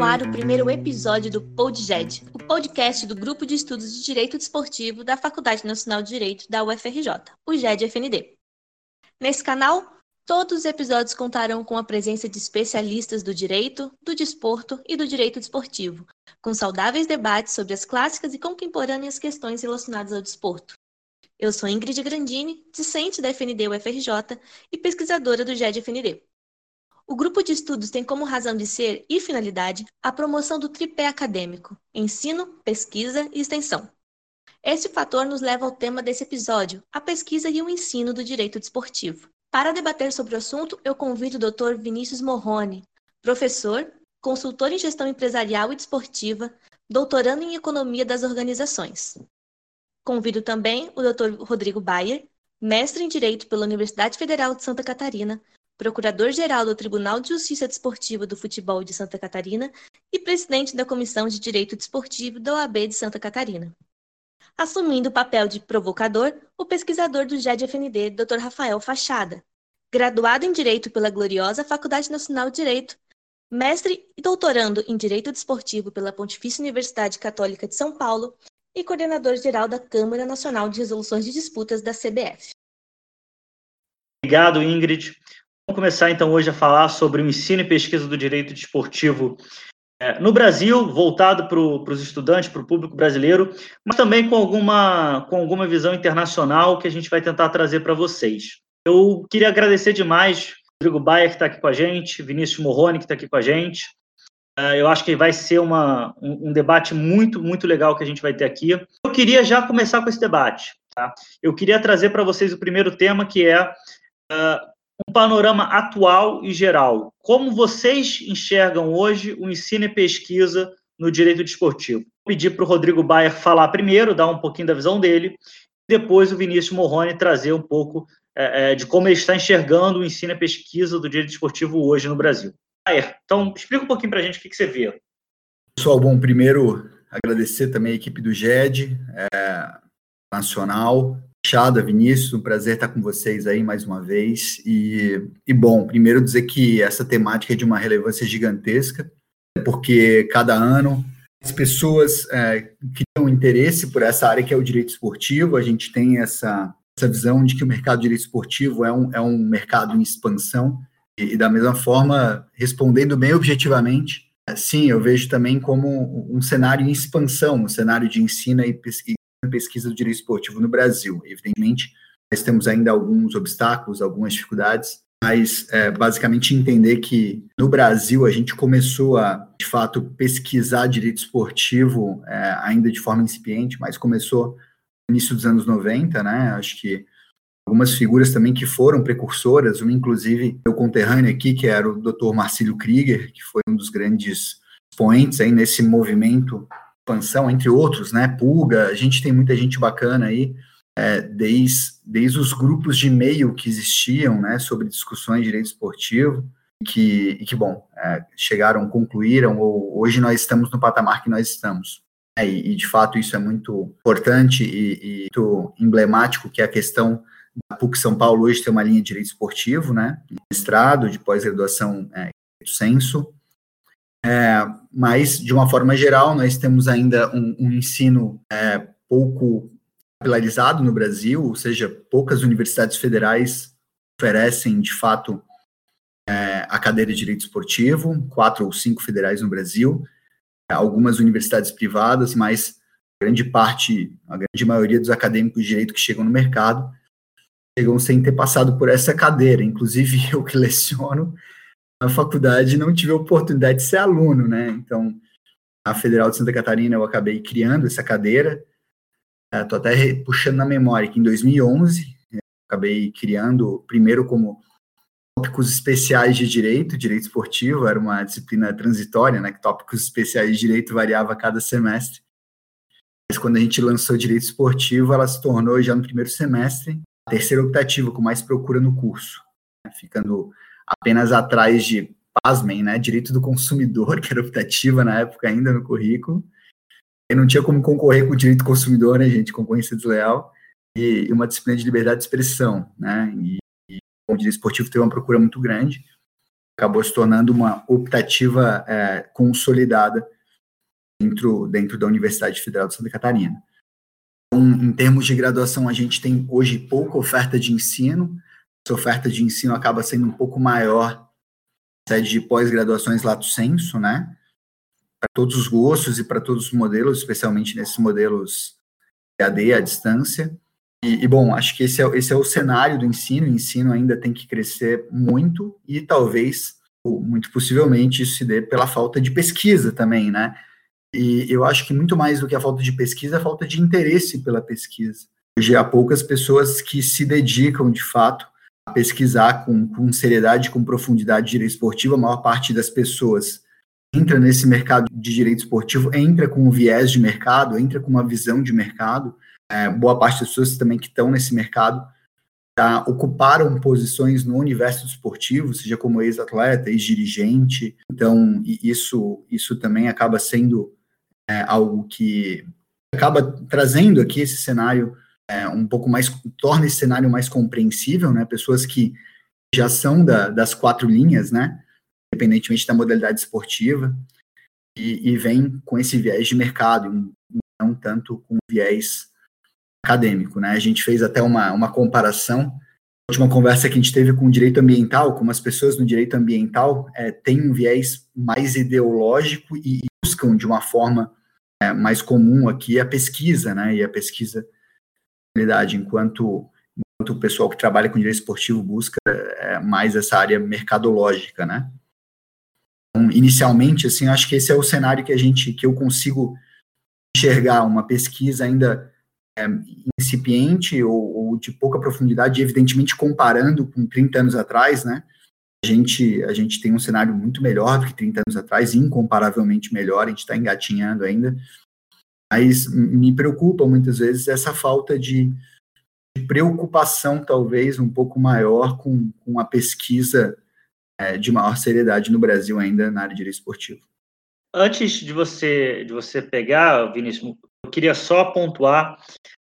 no ar o primeiro episódio do PodGed, o podcast do Grupo de Estudos de Direito Desportivo da Faculdade Nacional de Direito da UFRJ, o GED-FND. Nesse canal, todos os episódios contarão com a presença de especialistas do direito, do desporto e do direito desportivo, com saudáveis debates sobre as clássicas e contemporâneas questões relacionadas ao desporto. Eu sou Ingrid Grandini, discente da FND UFRJ e pesquisadora do GED-FND. O grupo de estudos tem como razão de ser e finalidade a promoção do tripé acadêmico, ensino, pesquisa e extensão. Esse fator nos leva ao tema desse episódio, a pesquisa e o ensino do direito desportivo. Para debater sobre o assunto, eu convido o Dr. Vinícius Morrone, professor, consultor em gestão empresarial e desportiva, doutorando em economia das organizações. Convido também o Dr. Rodrigo Bayer, mestre em direito pela Universidade Federal de Santa Catarina, procurador-geral do Tribunal de Justiça Desportiva do Futebol de Santa Catarina e presidente da Comissão de Direito Desportivo da OAB de Santa Catarina. Assumindo o papel de provocador, o pesquisador do GED-FND, Dr. Rafael Fachada, graduado em Direito pela gloriosa Faculdade Nacional de Direito, mestre e doutorando em Direito Desportivo pela Pontifícia Universidade Católica de São Paulo e coordenador-geral da Câmara Nacional de Resoluções de Disputas da CBF. Obrigado, Ingrid. Vamos começar então hoje a falar sobre o ensino e pesquisa do direito desportivo é, no Brasil, voltado para os estudantes, para o público brasileiro, mas também com alguma, com alguma visão internacional que a gente vai tentar trazer para vocês. Eu queria agradecer demais Rodrigo Baia, que está aqui com a gente, Vinícius Morrone, que está aqui com a gente. É, eu acho que vai ser uma, um, um, debate muito, muito legal que a gente vai ter aqui. Eu queria já começar com esse debate. Tá? Eu queria trazer para vocês o primeiro tema, que é uh, um panorama atual e geral. Como vocês enxergam hoje o ensino e pesquisa no direito desportivo? Vou pedir para o Rodrigo Bayer falar primeiro, dar um pouquinho da visão dele, depois o Vinícius Morrone trazer um pouco é, é, de como ele está enxergando o ensino e pesquisa do direito desportivo hoje no Brasil. Bayer, então explica um pouquinho para a gente o que, que você vê. Pessoal, bom, primeiro agradecer também a equipe do GED é, Nacional, Chada, Vinícius, um prazer estar com vocês aí mais uma vez. E, e bom, primeiro dizer que essa temática é de uma relevância gigantesca, porque cada ano as pessoas é, criam interesse por essa área que é o direito esportivo. A gente tem essa, essa visão de que o mercado de direito esportivo é um, é um mercado em expansão. E, e da mesma forma, respondendo bem objetivamente, sim, eu vejo também como um cenário em expansão, um cenário de ensino e pesquisa pesquisa do direito esportivo no Brasil. Evidentemente, nós temos ainda alguns obstáculos, algumas dificuldades, mas é, basicamente entender que no Brasil a gente começou a, de fato, pesquisar direito esportivo é, ainda de forma incipiente, mas começou no início dos anos 90, né? Acho que algumas figuras também que foram precursoras, uma inclusive meu conterrâneo aqui, que era o Dr. Marcílio Krieger, que foi um dos grandes expoentes aí nesse movimento expansão, entre outros, né? Pulga, a gente tem muita gente bacana aí, é, desde, desde os grupos de e-mail que existiam, né, sobre discussões de direito esportivo, que, e que bom, é, chegaram, concluíram, ou hoje nós estamos no patamar que nós estamos. É, e, e, de fato isso é muito importante e, e, muito emblemático, que é a questão da PUC São Paulo hoje tem uma linha de direito esportivo, né, mestrado, de pós-graduação é, senso, é, mas, de uma forma geral, nós temos ainda um, um ensino é, pouco capilarizado no Brasil, ou seja, poucas universidades federais oferecem, de fato, é, a cadeira de direito esportivo, quatro ou cinco federais no Brasil, algumas universidades privadas, mas grande parte, a grande maioria dos acadêmicos de direito que chegam no mercado chegam sem ter passado por essa cadeira. Inclusive, eu que leciono, na faculdade não tive a oportunidade de ser aluno, né? Então, a Federal de Santa Catarina eu acabei criando essa cadeira. Estou é, até puxando na memória que em 2011 acabei criando, primeiro como tópicos especiais de direito, direito esportivo, era uma disciplina transitória, né, que tópicos especiais de direito variava a cada semestre. Mas quando a gente lançou direito esportivo, ela se tornou já no primeiro semestre a terceira optativa com mais procura no curso, né, ficando apenas atrás de, pasmem, né, direito do consumidor, que era optativa na época ainda no currículo, e não tinha como concorrer com o direito do consumidor, né, gente, concorrência desleal, e, e uma disciplina de liberdade de expressão, né, e, e o direito esportivo teve uma procura muito grande, acabou se tornando uma optativa é, consolidada dentro, dentro da Universidade Federal de Santa Catarina. Então, em termos de graduação, a gente tem hoje pouca oferta de ensino, essa oferta de ensino acaba sendo um pouco maior sede de pós-graduações lato senso, né? Para todos os gostos e para todos os modelos, especialmente nesses modelos AD à distância. E, e, bom, acho que esse é, esse é o cenário do ensino. O ensino ainda tem que crescer muito e talvez, ou muito possivelmente, isso se dê pela falta de pesquisa também, né? E eu acho que muito mais do que a falta de pesquisa, a falta de interesse pela pesquisa. Hoje há poucas pessoas que se dedicam, de fato, pesquisar com, com seriedade, com profundidade de direito esportivo. A maior parte das pessoas entra nesse mercado de direito esportivo, entra com um viés de mercado, entra com uma visão de mercado. É, boa parte das pessoas também que estão nesse mercado ocuparam posições no universo esportivo, seja como ex-atleta, ex-dirigente. Então, isso, isso também acaba sendo é, algo que acaba trazendo aqui esse cenário é, um pouco mais, torna esse cenário mais compreensível, né? Pessoas que já são da, das quatro linhas, né? Independentemente da modalidade esportiva, e, e vem com esse viés de mercado, não tanto com viés acadêmico, né? A gente fez até uma, uma comparação, última conversa que a gente teve com o direito ambiental, como as pessoas no direito ambiental é, têm um viés mais ideológico e, e buscam de uma forma é, mais comum aqui a pesquisa, né? E a pesquisa enquanto, enquanto o pessoal que trabalha com direito esportivo busca é, mais essa área mercadológica, né? Então, inicialmente, assim, acho que esse é o cenário que a gente, que eu consigo enxergar uma pesquisa ainda é, incipiente ou, ou, de pouca profundidade, evidentemente comparando com 30 anos atrás, né? A gente, a gente tem um cenário muito melhor do que 30 anos atrás, incomparavelmente melhor, a gente está engatinhando ainda, mas me preocupa muitas vezes essa falta de, de preocupação, talvez, um pouco maior com, com a pesquisa é, de maior seriedade no Brasil ainda na área de direito esportivo. Antes de você, de você pegar, Vinícius, eu queria só pontuar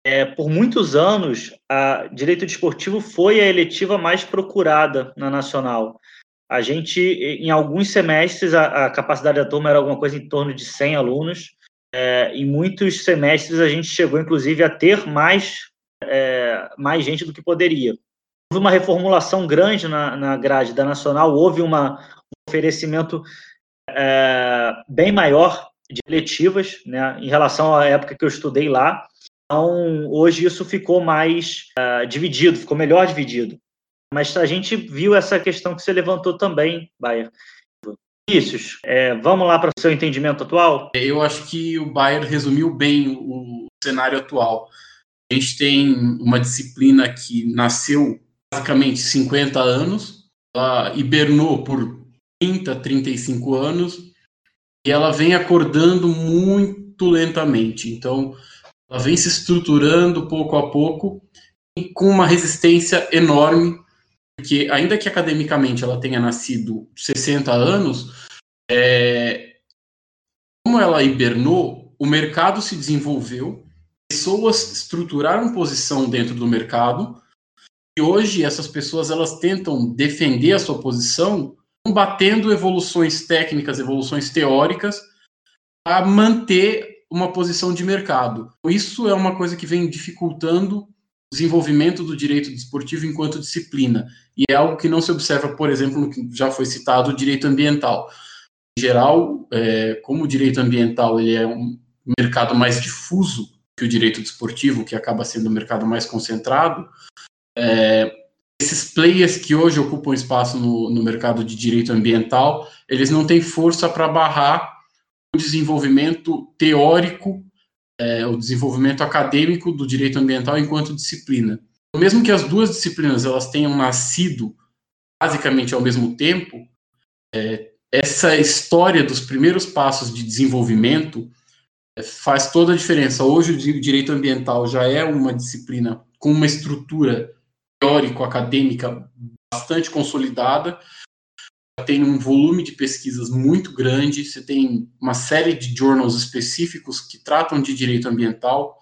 é, por muitos anos, a direito desportivo foi a eletiva mais procurada na nacional. A gente, em alguns semestres, a, a, capacidade da turma era alguma coisa em torno de 100 alunos, é, em muitos semestres a gente chegou, inclusive, a ter mais, é, mais gente do que poderia. Houve uma reformulação grande na, na grade da Nacional, houve uma, um oferecimento é, bem maior de letivas, né, em relação à época que eu estudei lá. Então, hoje isso ficou mais uh, dividido, ficou melhor dividido. Mas a gente viu essa questão que você levantou também, Bayer, Vinícius, é, vamos lá para o seu entendimento atual? Eu acho que o Bayer resumiu bem o, cenário atual. A gente tem uma disciplina que nasceu basicamente 50 anos, ela hibernou por 30, 35 anos, e ela vem acordando muito lentamente. Então, ela vem se estruturando pouco a pouco, e com uma resistência enorme porque ainda que academicamente ela tenha nascido 60 anos, é, como ela hibernou, o mercado se desenvolveu, pessoas estruturaram posição dentro do mercado, e hoje essas pessoas elas tentam defender a sua posição combatendo evoluções técnicas, evoluções teóricas, a manter uma posição de mercado. Isso é uma coisa que vem dificultando desenvolvimento do direito desportivo enquanto disciplina. E é algo que não se observa, por exemplo, no que já foi citado, o direito ambiental. Em geral, é, como o direito ambiental ele é um mercado mais difuso que o direito desportivo, que acaba sendo um mercado mais concentrado, é, esses players que hoje ocupam espaço no, no mercado de direito ambiental, eles não têm força para barrar o desenvolvimento teórico é, o desenvolvimento acadêmico do direito ambiental enquanto disciplina. Mesmo que as duas disciplinas elas tenham nascido basicamente ao mesmo tempo, é, essa história dos primeiros passos de desenvolvimento é, faz toda a diferença. Hoje o direito ambiental já é uma disciplina com uma estrutura teórico-acadêmica bastante consolidada, tem um volume de pesquisas muito grande, você tem uma série de journals específicos que tratam de direito ambiental,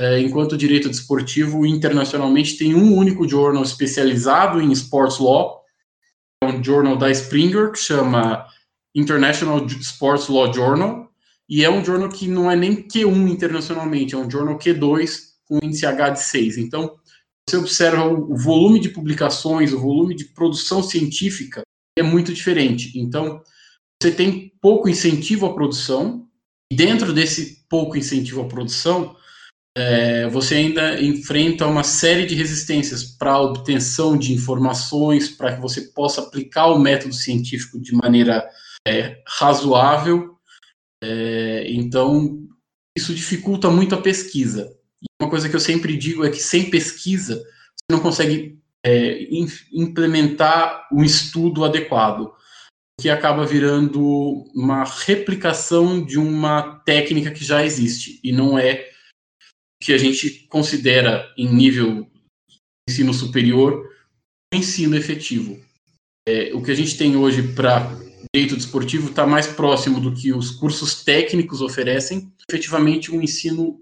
é, enquanto o direito desportivo internacionalmente tem um único journal especializado em sports law, um jornal da Springer que chama International Sports Law Journal, e é um jornal que não é nem Q1 internacionalmente, é um jornal Q2 com índice H de 6. Então, você observa o volume de publicações, o volume de produção científica é muito diferente. Então, você tem pouco incentivo à produção, e dentro desse pouco incentivo à produção, é, você ainda enfrenta uma série de resistências para a obtenção de informações, para que você possa aplicar o método científico de maneira é, razoável. É, então, isso dificulta muito a pesquisa. E uma coisa que eu sempre digo é que sem pesquisa, você não consegue é, implementar um estudo adequado, que acaba virando uma replicação de uma técnica que já existe, e não é que a gente considera em nível ensino superior ensino efetivo. É, o que a gente tem hoje para direito desportivo está mais próximo do que os cursos técnicos oferecem, efetivamente um ensino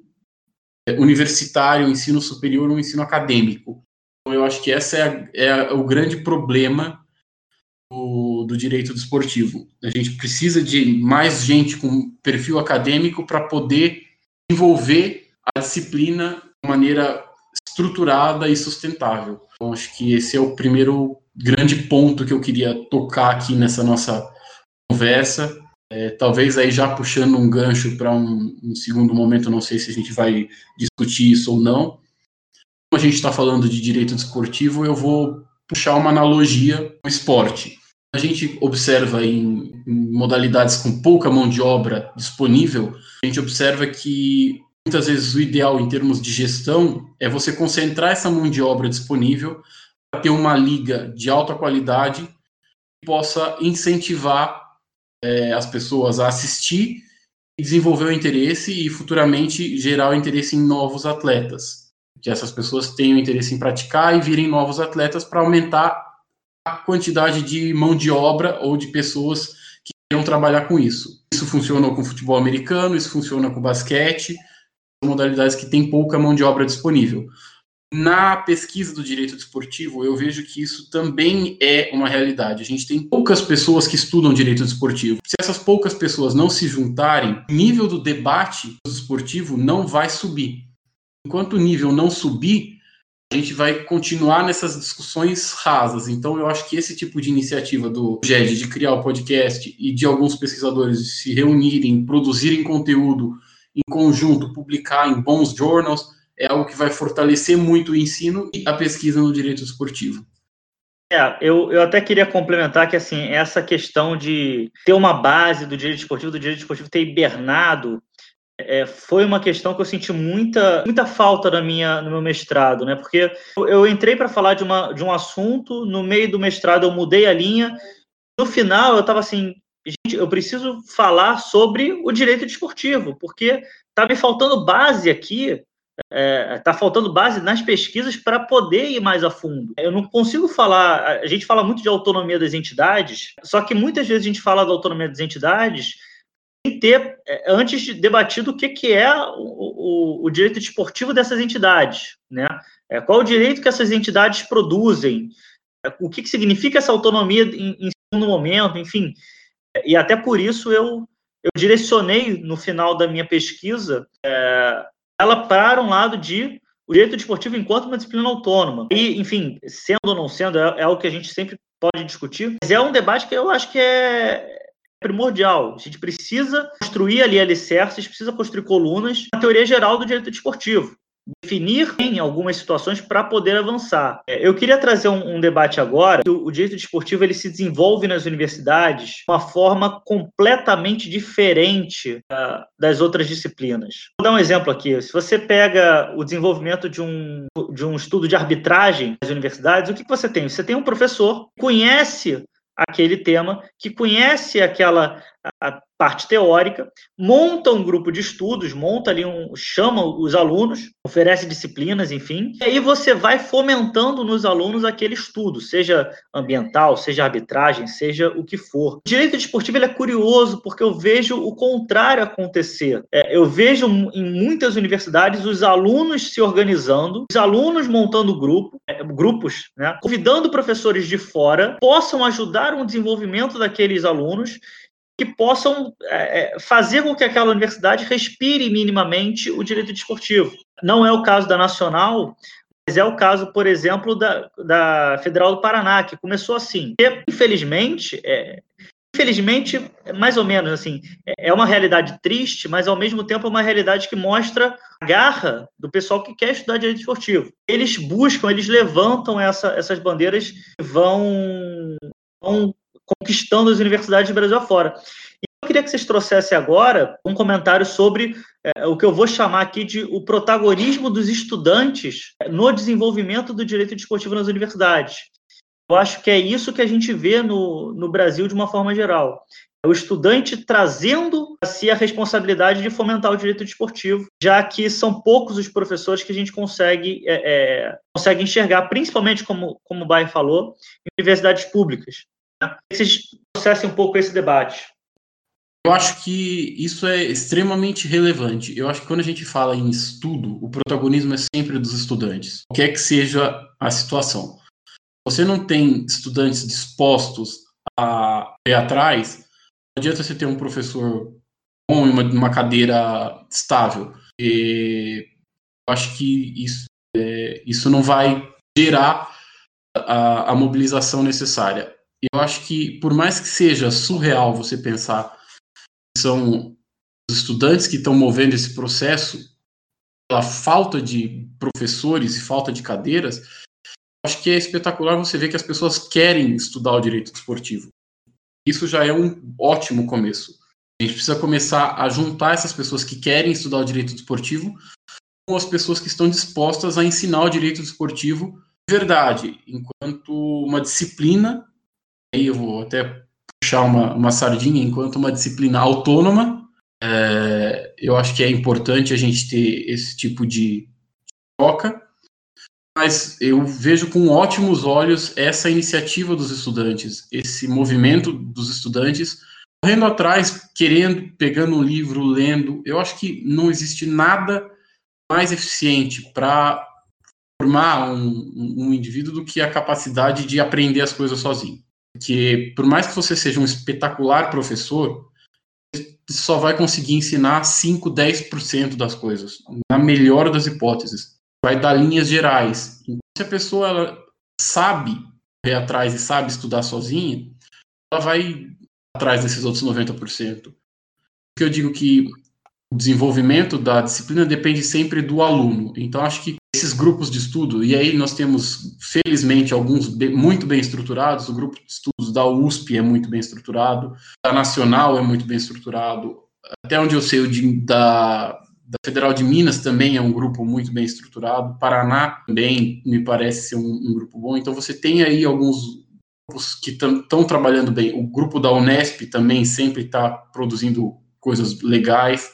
é, universitário, um ensino superior, um ensino acadêmico. Então, eu acho que esse é, é o grande problema do, do, direito desportivo. A gente precisa de mais gente com perfil acadêmico para poder envolver a disciplina de maneira estruturada e sustentável. Então, acho que esse é o primeiro grande ponto que eu queria tocar aqui nessa nossa conversa. É, talvez aí já puxando um gancho para um, um, segundo momento, não sei se a gente vai discutir isso ou não. A gente está falando de direito desportivo, eu vou puxar uma analogia com esporte. A gente observa em, modalidades com pouca mão de obra disponível, a gente observa que muitas vezes o ideal em termos de gestão é você concentrar essa mão de obra disponível para ter uma liga de alta qualidade que possa incentivar é, as pessoas a assistir desenvolver o interesse e futuramente gerar o interesse em novos atletas. Que essas pessoas tenham interesse em praticar e virem novos atletas para aumentar a quantidade de mão de obra ou de pessoas que queiram trabalhar com isso. Isso funciona com futebol americano, isso funciona com basquete, modalidades que têm pouca mão de obra disponível. Na pesquisa do direito desportivo, eu vejo que isso também é uma realidade. A gente tem poucas pessoas que estudam direito desportivo. Se essas poucas pessoas não se juntarem, o nível do debate desportivo não vai subir. Enquanto o nível não subir, a gente vai continuar nessas discussões rasas. Então, eu acho que esse tipo de iniciativa do GED de criar o podcast e de alguns pesquisadores se reunirem, produzirem conteúdo em conjunto, publicar em bons journals, é algo que vai fortalecer muito o ensino e a pesquisa no direito esportivo. É, eu, eu até queria complementar que assim essa questão de ter uma base do direito esportivo, do direito esportivo ter hibernado, é, foi uma questão que eu senti muita, muita falta na minha, no meu mestrado, né? Porque eu, entrei para falar de, uma, de um assunto, no meio do mestrado eu mudei a linha, no final eu estava assim, gente, eu preciso falar sobre o direito desportivo, porque está me faltando base aqui, está é, tá faltando base nas pesquisas para poder ir mais a fundo. Eu não consigo falar, a gente fala muito de autonomia das entidades, só que muitas vezes a gente fala da autonomia das entidades ter, é, antes de debatido o que, que é o, o, o direito desportivo dessas entidades, né? É, qual o direito que essas entidades produzem, é, o que, que significa essa autonomia em, em segundo momento, enfim, e até por isso eu, eu direcionei no final da minha pesquisa é, ela para um lado de o direito desportivo enquanto uma disciplina autônoma. E, enfim, sendo ou não sendo, é, é que a gente sempre pode discutir, mas é um debate que eu acho que é primordial. A gente precisa construir ali alicerces, precisa construir colunas na teoria geral do direito desportivo definir em algumas situações para poder avançar. É, eu queria trazer um, um debate agora. O, o, direito desportivo ele se desenvolve nas universidades de uma forma completamente diferente uh, das outras disciplinas. Vou dar um exemplo aqui. Se você pega o desenvolvimento de um, de um estudo de arbitragem nas universidades, o que, que você tem? Você tem um professor que conhece aquele tema, que conhece aquela a parte teórica, monta um grupo de estudos, monta ali um, chama os alunos, oferece disciplinas, enfim, e aí você vai fomentando nos alunos aquele estudo, seja ambiental, seja arbitragem, seja o que for. O direito desportivo é curioso porque eu vejo o contrário acontecer. É, eu vejo em muitas universidades os alunos se organizando, os alunos montando grupo, é, grupos, né, convidando professores de fora, possam ajudar no desenvolvimento daqueles alunos que possam é, é, fazer com que aquela universidade respire minimamente o direito desportivo. Não é o caso da Nacional, mas é o caso, por exemplo, da, da Federal do Paraná, que começou assim. E, infelizmente, é, infelizmente, mais ou menos assim, é, é uma realidade triste, mas ao mesmo tempo é uma realidade que mostra a garra do pessoal que quer estudar direito esportivo. Eles buscam, eles levantam essa, essas bandeiras e vão, vão conquistando as universidades do Brasil afora. Eu queria que vocês trouxessem agora um comentário sobre é, o que eu vou chamar aqui de o protagonismo dos estudantes no desenvolvimento do direito desportivo nas universidades. Eu acho que é isso que a gente vê no, no Brasil de uma forma geral. É o estudante trazendo a si a responsabilidade de fomentar o direito desportivo, já que são poucos os professores que a gente consegue, é, é, consegue enxergar, principalmente, como, como o Bayer falou, em universidades públicas. Que vocês processem um pouco esse debate. Eu acho que isso é extremamente relevante. Eu acho que quando a gente fala em estudo, o protagonismo é sempre dos estudantes, qualquer que seja a situação. Você não tem estudantes dispostos a ir atrás, não adianta você ter um professor bom em uma, uma cadeira estável. E eu acho que isso, é, isso não vai gerar a, a mobilização necessária eu acho que, por mais que seja surreal você pensar que são os estudantes que estão movendo esse processo, pela falta de professores e falta de cadeiras, acho que é espetacular você ver que as pessoas querem estudar o direito desportivo. Isso já é um ótimo começo. A gente precisa começar a juntar essas pessoas que querem estudar o direito desportivo com as pessoas que estão dispostas a ensinar o direito desportivo de verdade, enquanto uma disciplina aí eu vou até puxar uma, uma sardinha enquanto uma disciplina autônoma. É, eu acho que é importante a gente ter esse tipo de troca, mas eu vejo com ótimos olhos essa iniciativa dos estudantes, esse movimento dos estudantes correndo atrás, querendo, pegando um livro, lendo. Eu acho que não existe nada mais eficiente para formar um, um, indivíduo do que a capacidade de aprender as coisas sozinho que por mais que você seja um espetacular professor, você só vai conseguir ensinar 5, 10% das coisas, na melhor das hipóteses. Vai dar linhas gerais. Então, se a pessoa ela sabe ir atrás e sabe estudar sozinha, ela vai atrás desses outros 90%. que eu digo que o desenvolvimento da disciplina depende sempre do aluno. Então, acho que esses grupos de estudo, e aí nós temos, felizmente, alguns bem, muito bem estruturados, o grupo de estudos da USP é muito bem estruturado, da Nacional é muito bem estruturado, até onde eu sei, o de, da, da Federal de Minas também é um grupo muito bem estruturado, Paraná também me parece ser um, um grupo bom, então você tem aí alguns grupos que estão trabalhando bem, o grupo da Unesp também sempre está produzindo coisas legais,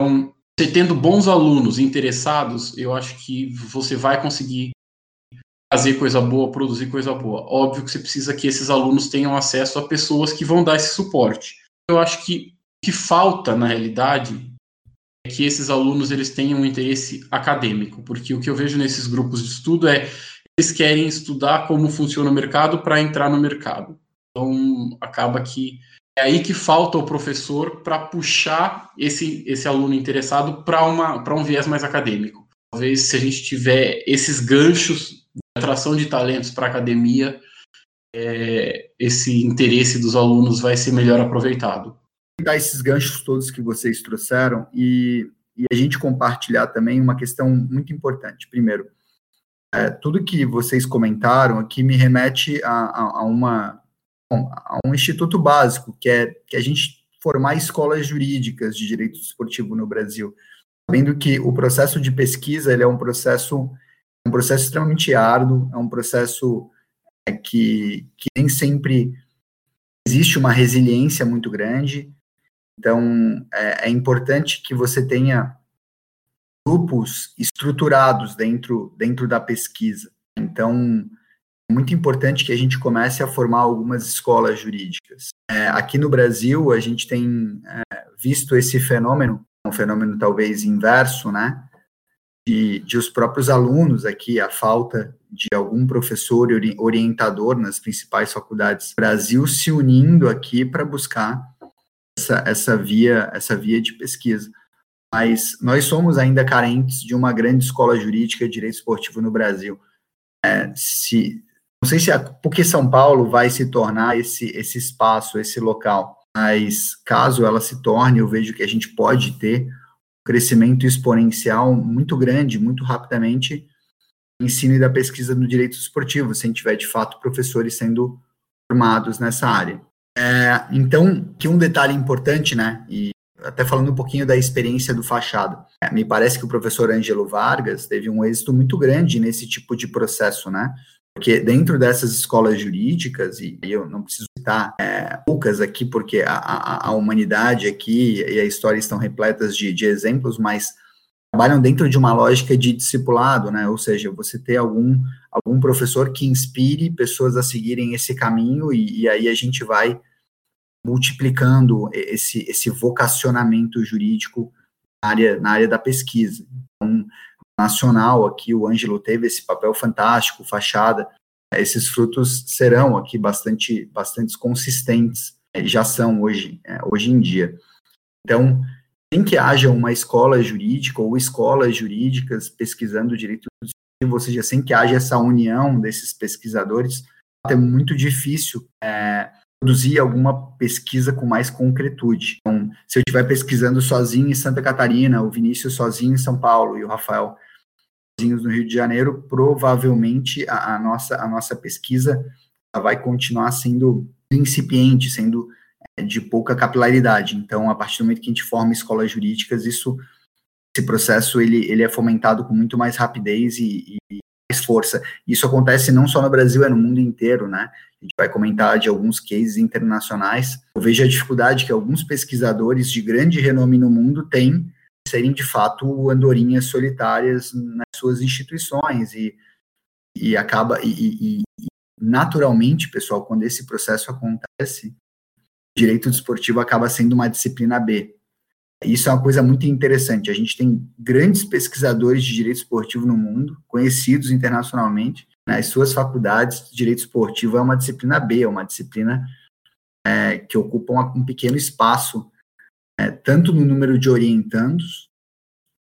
então, você tendo bons alunos interessados, eu acho que você vai conseguir fazer coisa boa, produzir coisa boa. Óbvio que você precisa que esses alunos tenham acesso a pessoas que vão dar esse suporte. Eu acho que o que falta, na realidade, é que esses alunos eles tenham um interesse acadêmico, porque o que eu vejo nesses grupos de estudo é eles querem estudar como funciona o mercado para entrar no mercado. Então, acaba que é aí que falta o professor para puxar esse, esse aluno interessado para um viés mais acadêmico. Talvez se a gente tiver esses ganchos de atração de talentos para a academia, é, esse interesse dos alunos vai ser melhor aproveitado. Dar esses ganchos todos que vocês trouxeram e, e a gente compartilhar também uma questão muito importante. Primeiro, é, tudo que vocês comentaram aqui me remete a, a, a uma a um instituto básico, que é que a gente formar escolas jurídicas de direito esportivo no Brasil, sabendo que o processo de pesquisa ele é um processo um processo extremamente árduo, é um processo é, que, que nem sempre existe uma resiliência muito grande. Então, é, é importante que você tenha grupos estruturados dentro, dentro da pesquisa. Então, é muito importante que a gente comece a formar algumas escolas jurídicas. É, aqui no Brasil, a gente tem é, visto esse fenômeno, um fenômeno talvez inverso, né? De, de, os próprios alunos aqui, a falta de algum professor orientador nas principais faculdades do Brasil se unindo aqui para buscar essa, essa, via, essa via de pesquisa. Mas nós somos ainda carentes de uma grande escola jurídica de direito esportivo no Brasil. É, se, não sei se a porque São Paulo vai se tornar esse, esse espaço, esse local, mas caso ela se torne, eu vejo que a gente pode ter um crescimento exponencial muito grande, muito rapidamente, ensino e da pesquisa no direito esportivo, se a gente tiver de fato professores sendo formados nessa área. É, então, que um detalhe importante, né, e até falando um pouquinho da experiência do Fachada, é, me parece que o professor Ângelo Vargas teve um êxito muito grande nesse tipo de processo, né, porque dentro dessas escolas jurídicas, e eu não preciso citar é, poucas aqui, porque a, a, a, humanidade aqui e a história estão repletas de, de exemplos, mas trabalham dentro de uma lógica de discipulado, né? Ou seja, você ter algum, algum professor que inspire pessoas a seguirem esse caminho, e, e aí a gente vai multiplicando esse, esse vocacionamento jurídico na área, na área da pesquisa. Nacional aqui, o Ângelo teve esse papel fantástico, fachada, esses frutos serão aqui bastante, bastante consistentes, já são hoje, é, hoje em dia. Então, sem que haja uma escola jurídica ou escolas jurídicas pesquisando direito ou seja, sem que haja essa união desses pesquisadores, é muito difícil é, produzir alguma pesquisa com mais concretude. Então, se eu estiver pesquisando sozinho em Santa Catarina, o Vinícius sozinho em São Paulo e o Rafael no Rio de Janeiro, provavelmente a, a nossa, a nossa pesquisa vai continuar sendo incipiente, sendo é, de pouca capilaridade. Então, a partir do momento que a gente forma escolas jurídicas, isso, esse processo ele, ele é fomentado com muito mais rapidez e, e mais força. Isso acontece não só no Brasil, é no mundo inteiro, né? A gente vai comentar de alguns cases internacionais. Eu vejo a dificuldade que alguns pesquisadores de grande renome no mundo têm serem de fato andorinhas solitárias nas suas instituições e, e acaba e, e, e naturalmente, pessoal, quando esse processo acontece, direito desportivo acaba sendo uma disciplina B. Isso é uma coisa muito interessante. A gente tem grandes pesquisadores de direito esportivo no mundo, conhecidos internacionalmente. Nas suas faculdades, direito esportivo é uma disciplina B, é uma disciplina é, que ocupa um pequeno espaço é, tanto no número de orientandos,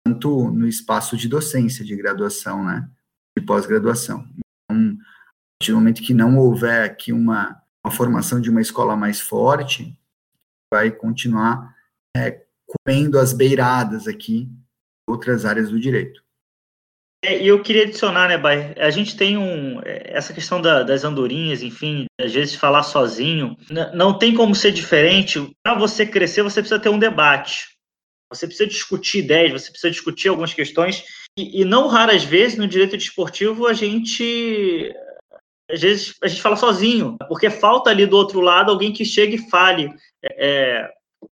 quanto no espaço de docência de graduação, né, de pós-graduação. Então, a partir do momento que não houver aqui uma, uma formação de uma escola mais forte, vai continuar é, comendo as beiradas aqui outras áreas do direito. É, e eu queria adicionar, né, Bay? A gente tem um, é, essa questão da, das andorinhas, enfim, às vezes falar sozinho, não tem como ser diferente. Para você crescer, você precisa ter um debate. Você precisa discutir ideias, você precisa discutir algumas questões. E, e não raras vezes no direito desportivo a gente às vezes a gente fala sozinho, porque falta ali do outro lado alguém que chegue e fale é,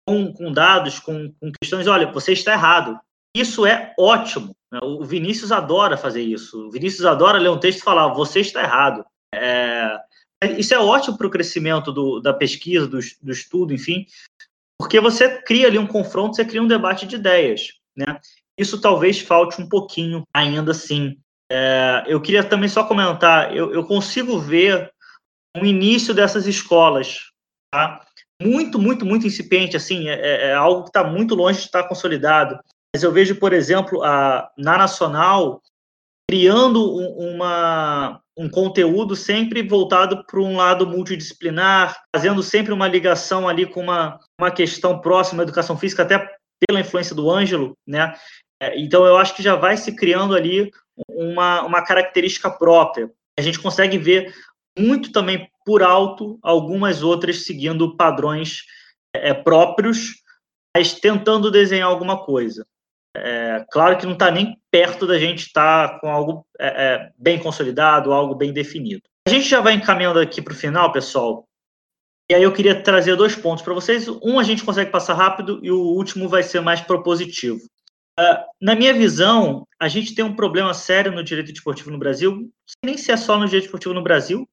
com, com, dados, com, com questões. Olha, você está errado. Isso é ótimo. Né? O Vinícius adora fazer isso. O Vinícius adora ler um texto e falar: você está errado. É, isso é ótimo para o crescimento do, da pesquisa, do, do estudo, enfim, porque você cria ali um confronto, você cria um debate de ideias. Né? Isso talvez falte um pouquinho ainda assim. É, eu queria também só comentar: eu, eu consigo ver o início dessas escolas, tá? muito, muito, muito incipiente, assim, é, é, é algo que está muito longe de estar consolidado. Mas eu vejo, por exemplo, a, na Nacional, criando um, uma, um conteúdo sempre voltado para um lado multidisciplinar, fazendo sempre uma ligação ali com uma, uma questão próxima à educação física, até pela influência do Ângelo, né? É, então, eu acho que já vai se criando ali uma, uma característica própria. A gente consegue ver muito também por alto algumas outras seguindo padrões é, próprios, mas tentando desenhar alguma coisa. É, claro que não está nem perto da gente estar tá com algo é, é, bem consolidado, algo bem definido. A gente já vai encaminhando aqui para o final, pessoal. E aí eu queria trazer dois pontos para vocês. Um a gente consegue passar rápido e o último vai ser mais propositivo. Uh, na minha visão, a gente tem um problema sério no direito desportivo no Brasil, nem se é só no direito desportivo no Brasil,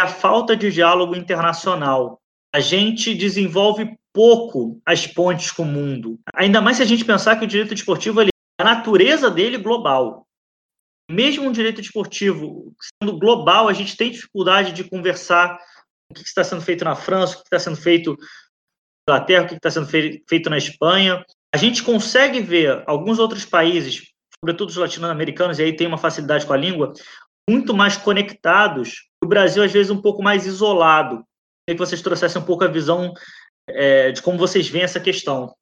é a falta de diálogo internacional. A gente desenvolve pouco as pontes com o mundo. Ainda mais se a gente pensar que o direito desportivo, ele, a natureza dele é global. Mesmo um direito desportivo sendo global, a gente tem dificuldade de conversar o que está sendo feito na França, o que está sendo feito na Inglaterra, o que está sendo feito na Espanha. A gente consegue ver alguns outros países, sobretudo os latino-americanos, e aí tem uma facilidade com a língua, muito mais conectados. O Brasil, às vezes, um pouco mais isolado. Queria que vocês trouxessem um pouco a visão é, de como vocês veem essa questão.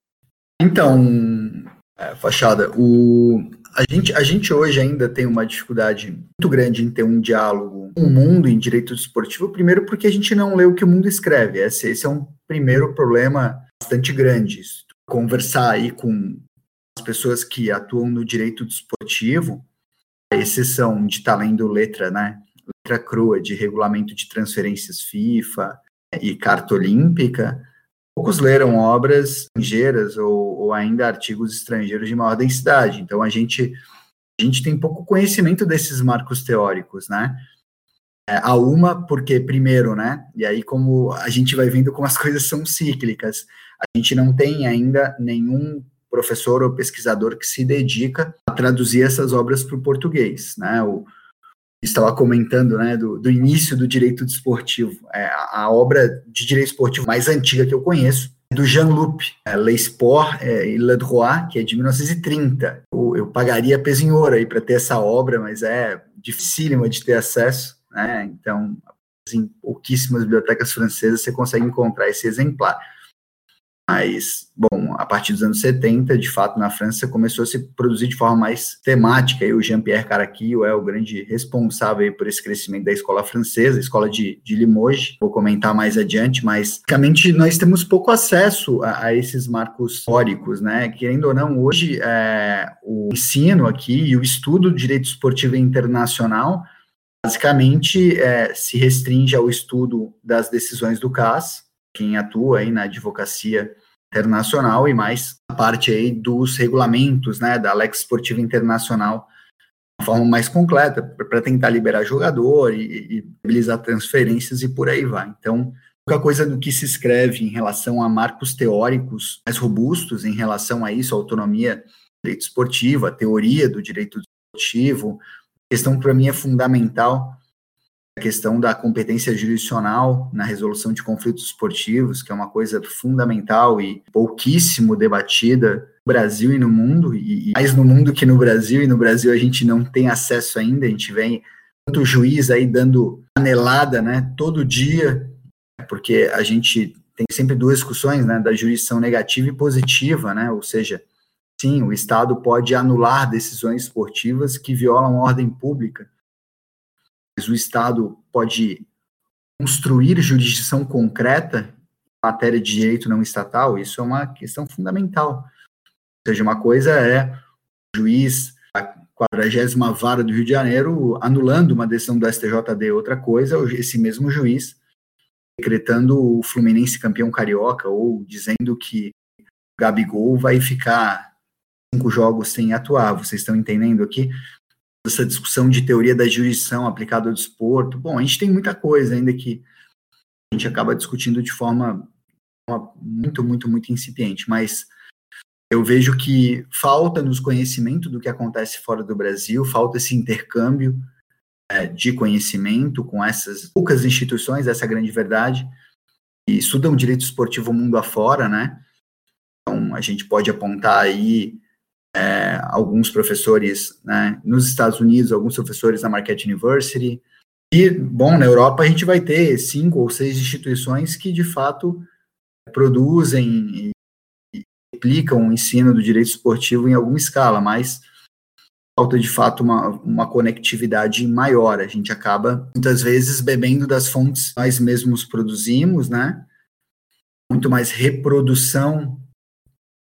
Então, é, Fachada, o, a gente, a gente hoje ainda tem uma dificuldade muito grande em ter um diálogo com o mundo em direito esportivo, primeiro porque a gente não lê o que o mundo escreve. Esse, esse é um primeiro problema bastante grande. Conversar aí com as pessoas que atuam no direito desportivo, a exceção de estar tá lendo letra, né? Letra crua de regulamento de transferências FIFA e carta olímpica, poucos leram obras estrangeiras ou, ou, ainda artigos estrangeiros de maior densidade. Então a gente a gente tem pouco conhecimento desses marcos teóricos, né? É, a uma porque primeiro, né? E aí como a gente vai vendo como as coisas são cíclicas, a gente não tem ainda nenhum professor ou pesquisador que se dedica a traduzir essas obras para o português, né? O, estava comentando, né, do, do, início do direito desportivo. É, a, obra de direito esportivo mais antiga que eu conheço é do Jean Lup, é, Le Sport é, Le Droit, que é de 1930. Eu, eu pagaria peso em ouro aí para ter essa obra, mas é dificílima de ter acesso, né? Então, em pouquíssimas bibliotecas francesas você consegue encontrar esse exemplar. Mas, bom, a partir dos anos 70, de fato, na França, começou a se produzir de forma mais temática, e o Jean-Pierre Caraquillo é o grande responsável por esse crescimento da escola francesa, escola de, de Limoges, vou comentar mais adiante, mas, basicamente, nós temos pouco acesso a, a esses marcos históricos, né, querendo ou não, hoje, é, o ensino aqui e o estudo do direito esportivo internacional, basicamente, é, se restringe ao estudo das decisões do CAS, quem atua aí na advocacia internacional e mais a parte aí dos regulamentos, né, da Lex Esportiva Internacional, de forma mais completa, para tentar liberar jogador e, e mobilizar transferências e por aí vai. Então, pouca coisa do que se escreve em relação a marcos teóricos mais robustos em relação a isso, a autonomia do direito esportivo, a teoria do direito esportivo, questão para mim é fundamental a questão da competência jurisdicional na resolução de conflitos esportivos, que é uma coisa fundamental e pouquíssimo debatida no Brasil e no mundo, e, mais no mundo que no Brasil, e no Brasil a gente não tem acesso ainda, a gente vem tanto juiz aí dando anelada, né, todo dia, porque a gente tem sempre duas discussões, né, da jurisdição negativa e positiva, né, ou seja, sim, o Estado pode anular decisões esportivas que violam a ordem pública, o Estado pode construir jurisdição concreta em matéria de direito não estatal, isso é uma questão fundamental. Ou seja, uma coisa é o juiz a 40 vara do Rio de Janeiro anulando uma decisão do STJD, outra coisa, esse mesmo juiz decretando o Fluminense campeão carioca ou dizendo que Gabigol vai ficar cinco jogos sem atuar. Vocês estão entendendo aqui? Essa discussão de teoria da jurisdição aplicada ao desporto. Bom, a gente tem muita coisa ainda que a gente acaba discutindo de forma, muito, muito, muito incipiente, mas eu vejo que falta nos conhecimento do que acontece fora do Brasil, falta esse intercâmbio é, de conhecimento com essas poucas instituições, essa é a grande verdade, e estudam direito esportivo mundo afora, né? Então, a gente pode apontar aí é, alguns professores né, nos Estados Unidos, alguns professores na Marquette University. E, bom, na Europa a gente vai ter cinco ou seis instituições que, de fato, produzem e aplicam o ensino do direito esportivo em alguma escala, mas falta, de fato, uma, uma conectividade maior. A gente acaba, muitas vezes, bebendo das fontes que nós mesmos produzimos, né? Muito mais reprodução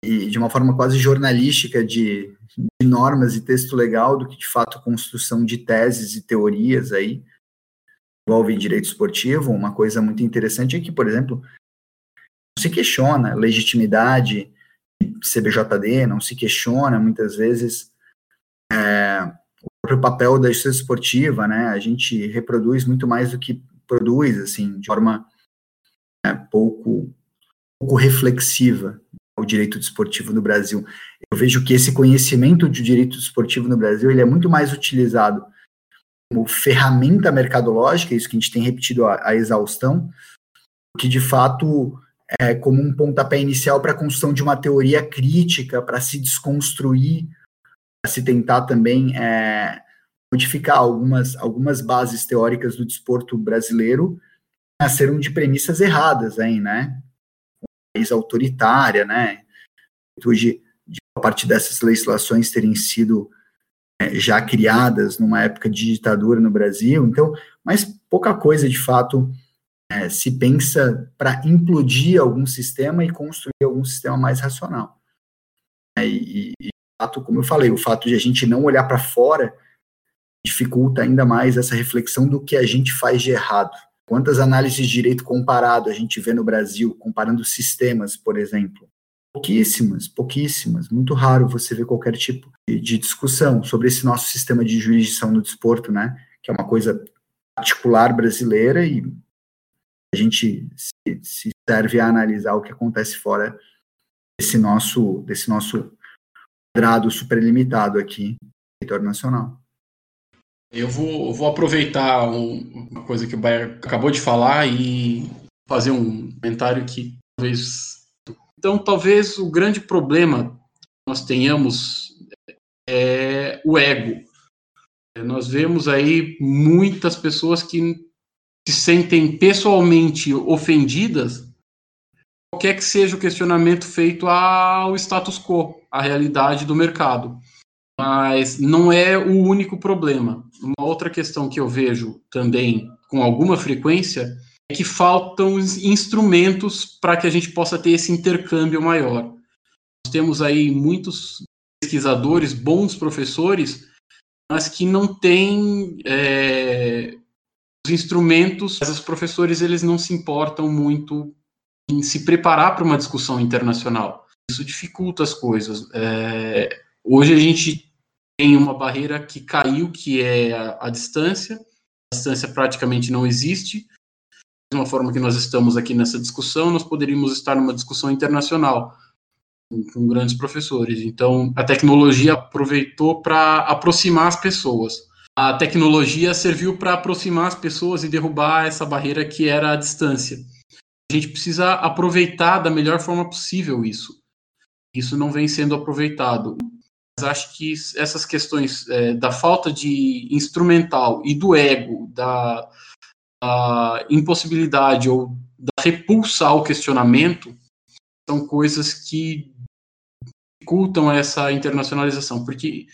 e de uma forma quase jornalística de, de, normas e texto legal do que de fato construção de teses e teorias aí. envolve direito esportivo, uma coisa muito interessante é que, por exemplo, não se questiona legitimidade CBJD, não se questiona muitas vezes é, o próprio papel da justiça esportiva, né? A gente reproduz muito mais do que produz, assim, de forma é, pouco, pouco reflexiva o direito desportivo no Brasil. Eu vejo que esse conhecimento de direito desportivo no Brasil ele é muito mais utilizado como ferramenta mercadológica, isso que a gente tem repetido a, a exaustão, que de fato é, como um pontapé inicial para a construção de uma teoria crítica, para se desconstruir, para se tentar também é, modificar algumas, algumas bases teóricas do desporto brasileiro, nasceram de premissas erradas aí, né? País autoritária, né? De, de a partir dessas legislações terem sido é, já criadas numa época de ditadura no Brasil, então, mas pouca coisa de fato é, se pensa para implodir algum sistema e construir algum sistema mais racional. É, e, e, fato, como eu falei, o fato de a gente não olhar para fora dificulta ainda mais essa reflexão do que a gente faz de errado. Quantas análises de direito comparado a gente vê no Brasil, comparando sistemas, por exemplo? Pouquíssimas, pouquíssimas. Muito raro você ver qualquer tipo de, discussão sobre esse nosso sistema de jurisdição no desporto, né? Que é uma coisa particular brasileira e a gente se, se serve a analisar o que acontece fora desse nosso, desse nosso quadrado superlimitado aqui território nacional. Eu vou, vou aproveitar um, uma coisa que o Bayer acabou de falar e fazer um comentário que talvez. Então, talvez o grande problema que nós tenhamos é o ego. Nós vemos aí muitas pessoas que se sentem pessoalmente ofendidas, qualquer que seja o questionamento feito ao status quo, à realidade do mercado. Mas não é o único problema. Uma outra questão que eu vejo também com alguma frequência é que faltam instrumentos para que a gente possa ter esse intercâmbio maior. Nós temos aí muitos pesquisadores, bons professores, mas que não têm é, os instrumentos, os professores eles não se importam muito em se preparar para uma discussão internacional. Isso dificulta as coisas. É, hoje a gente tem uma barreira que caiu, que é a, a distância. A distância praticamente não existe. Da mesma forma que nós estamos aqui nessa discussão, nós poderíamos estar numa discussão internacional com, com grandes professores. Então, a tecnologia aproveitou para aproximar as pessoas a tecnologia serviu para aproximar as pessoas e derrubar essa barreira que era a distância. A gente precisa aproveitar da melhor forma possível isso. Isso não vem sendo aproveitado. Acho que essas questões é, da falta de instrumental e do ego, da, da impossibilidade ou da repulsa ao questionamento, são coisas que dificultam essa internacionalização, porque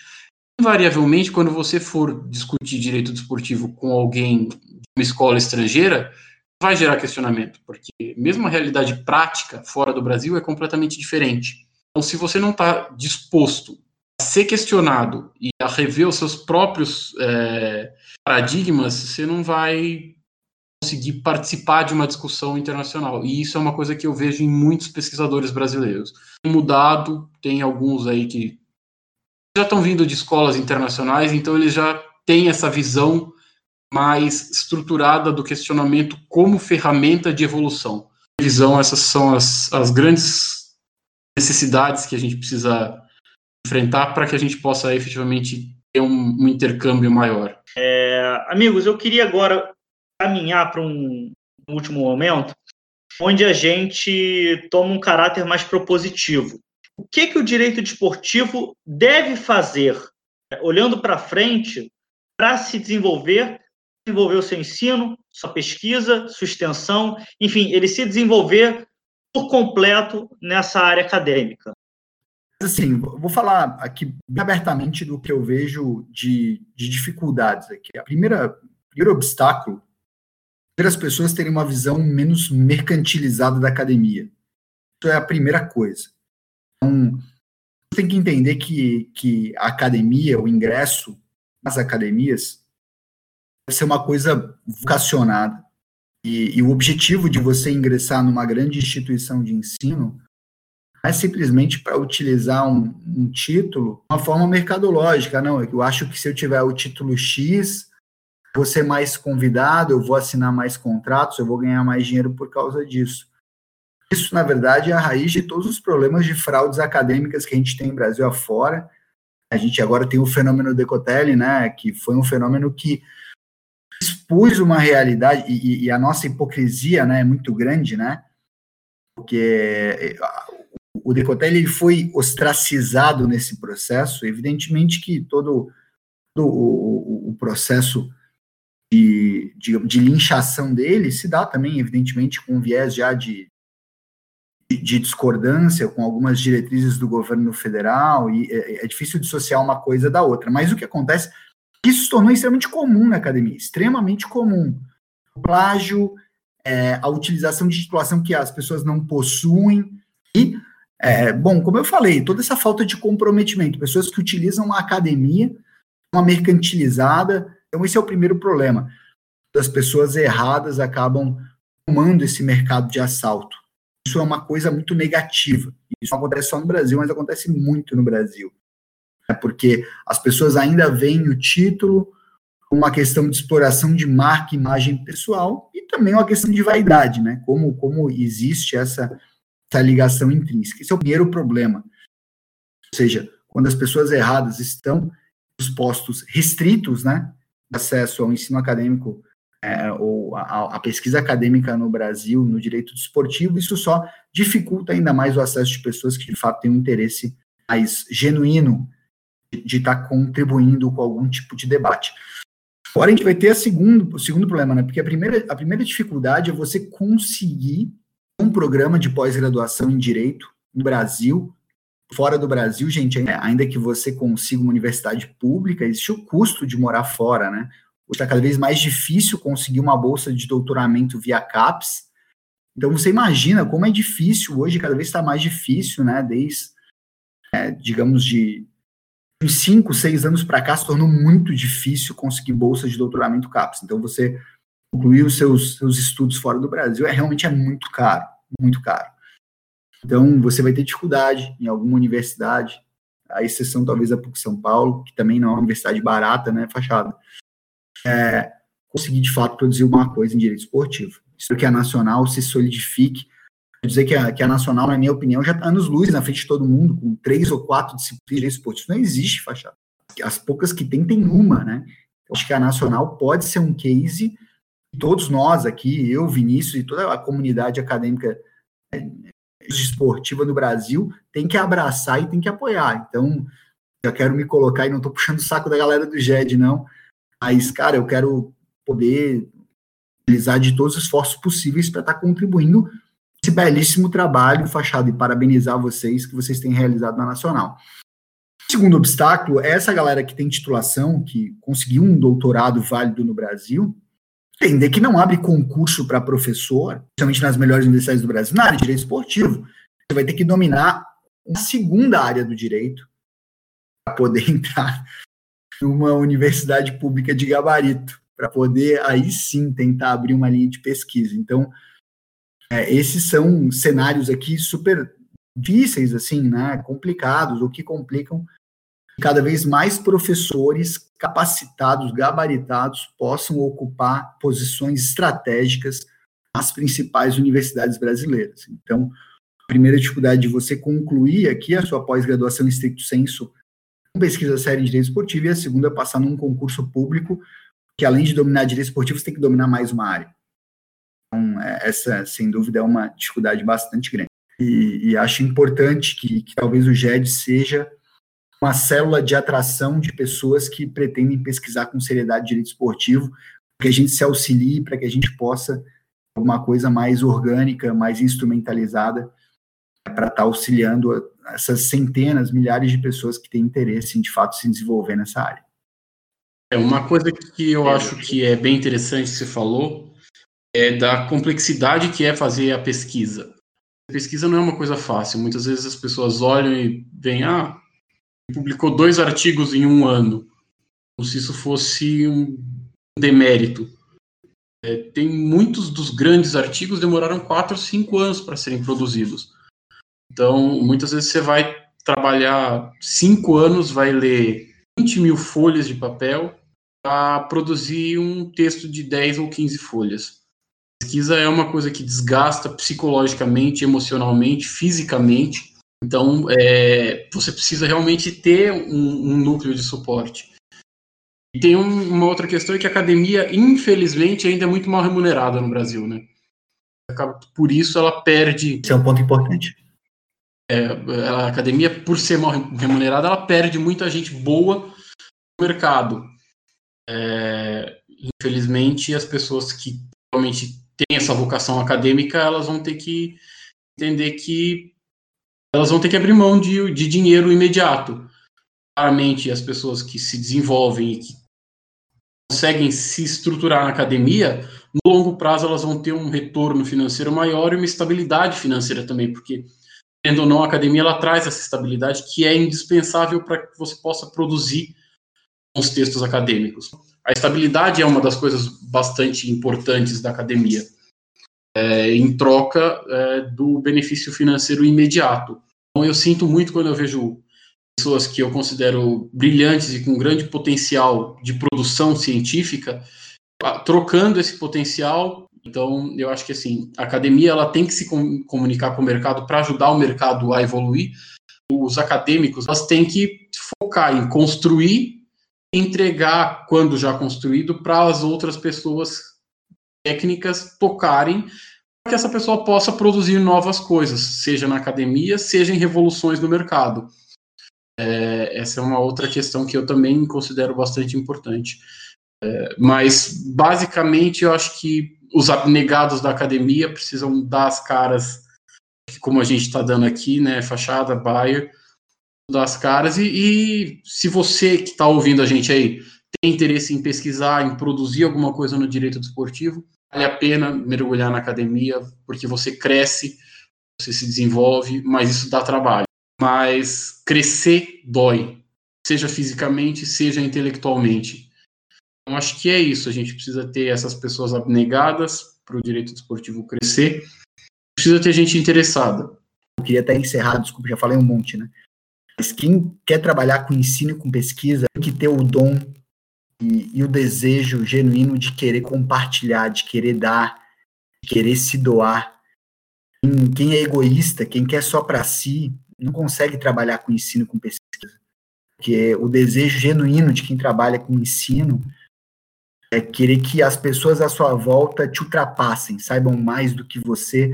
invariavelmente, quando você for discutir direito desportivo com alguém de uma escola estrangeira, vai gerar questionamento, porque mesmo a realidade prática fora do Brasil é completamente diferente. Então, se você não está disposto ser questionado e a rever os seus próprios é, paradigmas, você não vai conseguir participar de uma discussão internacional. E isso é uma coisa que eu vejo em muitos pesquisadores brasileiros. Tem mudado, tem alguns aí que já estão vindo de escolas internacionais, então eles já têm essa visão mais estruturada do questionamento como ferramenta de evolução. Visão, essas são as, as grandes necessidades que a gente precisa enfrentar para que a gente possa efetivamente ter um, um intercâmbio maior. É, amigos, eu queria agora caminhar para um último momento onde a gente toma um caráter mais propositivo o que, que o direito desportivo deve fazer, né, olhando para frente, para se desenvolver, desenvolver o seu ensino, sua pesquisa, sua extensão, enfim, ele se desenvolver por completo nessa área acadêmica. Assim, vou falar aqui abertamente do que eu vejo de, de dificuldades aqui. A primeira, o primeiro obstáculo é as pessoas terem uma visão menos mercantilizada da academia. Isso é a primeira coisa. Então, tem que entender que, que a academia, o ingresso nas academias, deve ser uma coisa vocacionada. E, e, o objetivo de você ingressar numa grande instituição de ensino é simplesmente para utilizar um, um título de uma forma mercadológica, não. É eu acho que se eu tiver o título X, vou ser mais convidado, eu vou assinar mais contratos, eu vou ganhar mais dinheiro por causa disso. Isso, na verdade, é a raiz de todos os problemas de fraudes acadêmicas que a gente tem no Brasil afora. A gente agora tem o fenômeno Decotelli, né, que foi um fenômeno que expus uma realidade, e, e, a nossa hipocrisia né, é muito grande, né, porque eh, o Decotelli ele foi ostracizado nesse processo, evidentemente que todo, todo o, o, processo de, de, de, linchação dele se dá também, evidentemente, com um viés já de, de discordância com algumas diretrizes do governo federal, e é, é, difícil dissociar uma coisa da outra. Mas o que acontece, isso se tornou extremamente comum na academia, extremamente comum. O plágio, é, a utilização de titulação que as pessoas não possuem, e, é, bom, como eu falei, toda essa falta de comprometimento, pessoas que utilizam a academia, uma mercantilizada, então esse é o primeiro problema. As pessoas erradas acabam tomando esse mercado de assalto isso é uma coisa muito negativa. Isso não acontece só no Brasil, mas acontece muito no Brasil. É porque as pessoas ainda veem o título uma questão de exploração de marca imagem pessoal e também uma questão de vaidade, né? Como, como existe essa, essa ligação intrínseca. Esse é o primeiro problema. Ou seja, quando as pessoas erradas estão nos postos restritos, né? Acesso ao ensino acadêmico é, ou a, pesquisa acadêmica no Brasil, no direito desportivo, isso só dificulta ainda mais o acesso de pessoas que de fato têm um interesse mais genuíno de estar tá contribuindo com algum tipo de debate. Agora a gente vai ter a segundo, o segundo problema, né? Porque a primeira, a primeira dificuldade é você conseguir um programa de pós-graduação em direito no Brasil. Fora do Brasil, gente, ainda que você consiga uma universidade pública, existe o custo de morar fora, né? está cada vez mais difícil conseguir uma bolsa de doutoramento via CAPES. Então, você imagina como é difícil, hoje cada vez está mais difícil, né? Desde, é, digamos, de uns 5, 6 anos para cá, se tornou muito difícil conseguir bolsa de doutoramento CAPES. Então, você concluir os seus, seus estudos fora do Brasil é realmente é muito caro, muito caro. Então, você vai ter dificuldade em alguma universidade, a exceção talvez da PUC São Paulo, que também não é uma universidade barata, né, fachada é, conseguir de fato produzir alguma coisa em direito esportivo. Isso que a Nacional se solidifique. Dizer que a, que a Nacional, na minha opinião, já está anos luz na frente de todo mundo, com três ou quatro disciplinas de esportivo. Não existe fachada. As poucas que tem, tem uma, né? Acho que a Nacional pode ser um case, todos nós aqui, eu, Vinícius e toda a comunidade acadêmica é, esportiva no Brasil, tem que abraçar e tem que apoiar. Então, eu quero me colocar e não estou puxando o saco da galera do GED, não, mas, cara, eu quero poder utilizar de todos os esforços possíveis para estar tá contribuindo esse belíssimo trabalho, Fachado, e parabenizar vocês que vocês têm realizado na Nacional. O segundo obstáculo é essa galera que tem titulação, que conseguiu um doutorado válido no Brasil, entender que não abre concurso para professor, principalmente nas melhores universidades do Brasil, na área de direito esportivo. Você vai ter que dominar uma segunda área do direito para poder entrar numa universidade pública de gabarito, para poder aí sim tentar abrir uma linha de pesquisa. Então, é, esses são cenários aqui super difíceis, assim, né, complicados, ou que complicam cada vez mais professores capacitados, gabaritados, possam ocupar posições estratégicas nas principais universidades brasileiras. Então, a primeira dificuldade de você concluir aqui a sua pós-graduação em estricto senso pesquisa séria em direito esportivo e a segunda é passar num concurso público que além de dominar direito esportivo, você tem que dominar mais uma área. Então, é, essa, sem dúvida, é uma dificuldade bastante grande. E, e acho importante que, que, talvez o GED seja uma célula de atração de pessoas que pretendem pesquisar com seriedade direito esportivo, para que a gente se auxilie, para que a gente possa alguma coisa mais orgânica, mais instrumentalizada, para estar tá auxiliando essas centenas, milhares de pessoas que têm interesse em, de fato, se desenvolver nessa área. É uma coisa que eu acho que é bem interessante que você falou é da complexidade que é fazer a pesquisa. A pesquisa não é uma coisa fácil. Muitas vezes as pessoas olham e veem, ah, publicou dois artigos em um ano, como se isso fosse um, demérito. É, tem muitos dos grandes artigos demoraram quatro, cinco anos para serem produzidos. Então, muitas vezes você vai trabalhar cinco anos, vai ler 20 mil folhas de papel para produzir um texto de 10 ou 15 folhas. Pesquisa é uma coisa que desgasta psicologicamente, emocionalmente, fisicamente. Então, é, você precisa realmente ter um, um núcleo de suporte. E tem um, uma outra questão é que a academia, infelizmente, ainda é muito mal remunerada no Brasil, né? Por isso ela perde. Esse é um ponto importante. É, a academia, por ser mal remunerada, ela perde muita gente boa no mercado. É, infelizmente, as pessoas que realmente têm essa vocação acadêmica, elas vão ter que entender que elas vão ter que abrir mão de, de dinheiro imediato. Claramente, as pessoas que se desenvolvem e que conseguem se estruturar na academia, no longo prazo elas vão ter um retorno financeiro maior e uma estabilidade financeira também, porque, tendo ou não, a academia ela traz essa estabilidade que é indispensável para que você possa produzir os textos acadêmicos. A estabilidade é uma das coisas bastante importantes da academia, é, em troca é, do benefício financeiro imediato. Então, eu sinto muito quando eu vejo pessoas que eu considero brilhantes e com grande potencial de produção científica, trocando esse potencial. Então, eu acho que assim, a academia ela tem que se comunicar com o mercado para ajudar o mercado a evoluir. Os acadêmicos elas têm que focar em construir, entregar quando já construído para as outras pessoas técnicas tocarem que essa pessoa possa produzir novas coisas, seja na academia, seja em revoluções no mercado. É, essa é uma outra questão que eu também considero bastante importante. É, mas, basicamente, eu acho que os abnegados da academia precisam dar as caras, como a gente está dando aqui, né? Fachada, Bayer, dar as caras. E, e se você que está ouvindo a gente aí tem interesse em pesquisar, em produzir alguma coisa no direito desportivo, vale a pena mergulhar na academia, porque você cresce, você se desenvolve, mas isso dá trabalho mas crescer dói, seja fisicamente, seja intelectualmente. Então, acho que é isso. A gente precisa ter essas pessoas abnegadas para o direito desportivo crescer. Precisa ter gente interessada. Eu queria até encerrar, desculpa, já falei um monte, né? Mas quem quer trabalhar com ensino e com pesquisa tem que ter o dom e, e o desejo genuíno de querer compartilhar, de querer dar, de querer se doar. Quem é egoísta, quem quer só para si, não consegue trabalhar com ensino, com pesquisa. Porque o desejo genuíno de quem trabalha com ensino é querer que as pessoas à sua volta te ultrapassem, saibam mais do que você,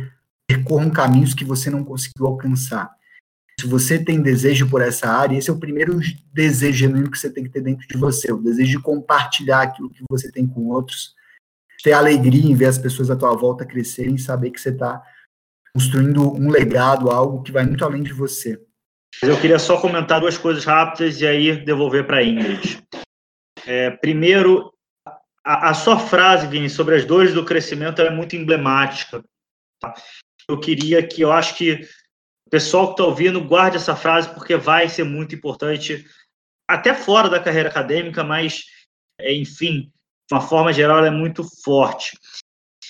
percorram caminhos que você não conseguiu alcançar. Se você tem desejo por essa área, esse é o primeiro desejo genuíno que você tem que ter dentro de você, o desejo de compartilhar aquilo que você tem com outros, ter alegria em ver as pessoas à tua volta crescerem saber que você está construindo um legado, algo que vai muito além de você. Eu queria só comentar duas coisas rápidas e aí devolver para a Ingrid. É, primeiro, a, a, sua frase, Vini, sobre as dores do crescimento é muito emblemática. Tá? Eu queria que, eu acho que pessoal que está ouvindo guarde essa frase porque vai ser muito importante, até fora da carreira acadêmica, mas, é, enfim, de uma forma geral, ela é muito forte.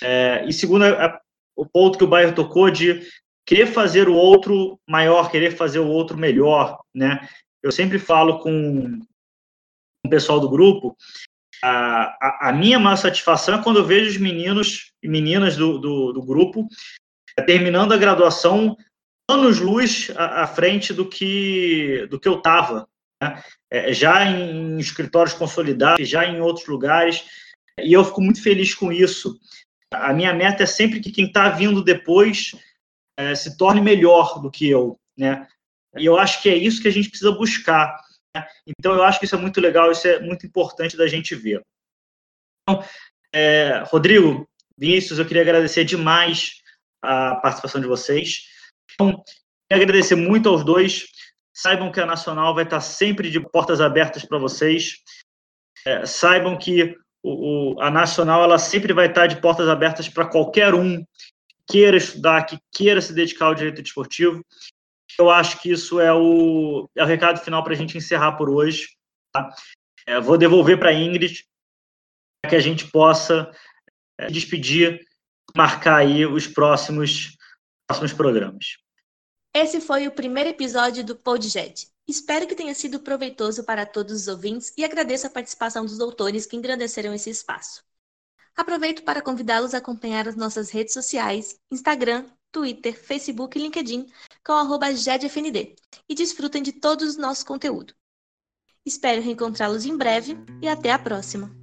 É, e segundo, a, o ponto que o Bayern tocou de querer fazer o outro maior, querer fazer o outro melhor, né? Eu sempre falo com, o pessoal do grupo, a, a, a, minha maior satisfação é quando eu vejo os meninos e meninas do, do, do grupo terminando a graduação anos-luz à, à, frente do que, do que eu estava, né? é, já em, em escritórios consolidados, já em outros lugares, e eu fico muito feliz com isso a minha meta é sempre que quem está vindo depois é, se torne melhor do que eu, né? E eu acho que é isso que a gente precisa buscar. Né? Então, eu acho que isso é muito legal, isso é muito importante da gente ver. Então, é, Rodrigo, Vinícius, eu queria agradecer demais a participação de vocês. Então, agradecer muito aos dois. Saibam que a Nacional vai estar sempre de portas abertas para vocês. É, saibam que o, o, a Nacional ela sempre vai estar de portas abertas para qualquer um que queira estudar, que queira se dedicar ao direito desportivo. Eu acho que isso é o, é o recado final para a gente encerrar por hoje. Tá? É, vou devolver para a Ingrid. para que a gente possa é, despedir, marcar aí os próximos, próximos programas. Esse foi o primeiro episódio do Podjet. Espero que tenha sido proveitoso para todos os ouvintes e agradeço a participação dos doutores que engrandeceram esse espaço. Aproveito para convidá-los a acompanhar as nossas redes sociais, Instagram, Twitter, Facebook e LinkedIn com arroba GEDFND e desfrutem de todos os nossos conteúdos. Espero reencontrá-los em breve e até a próxima!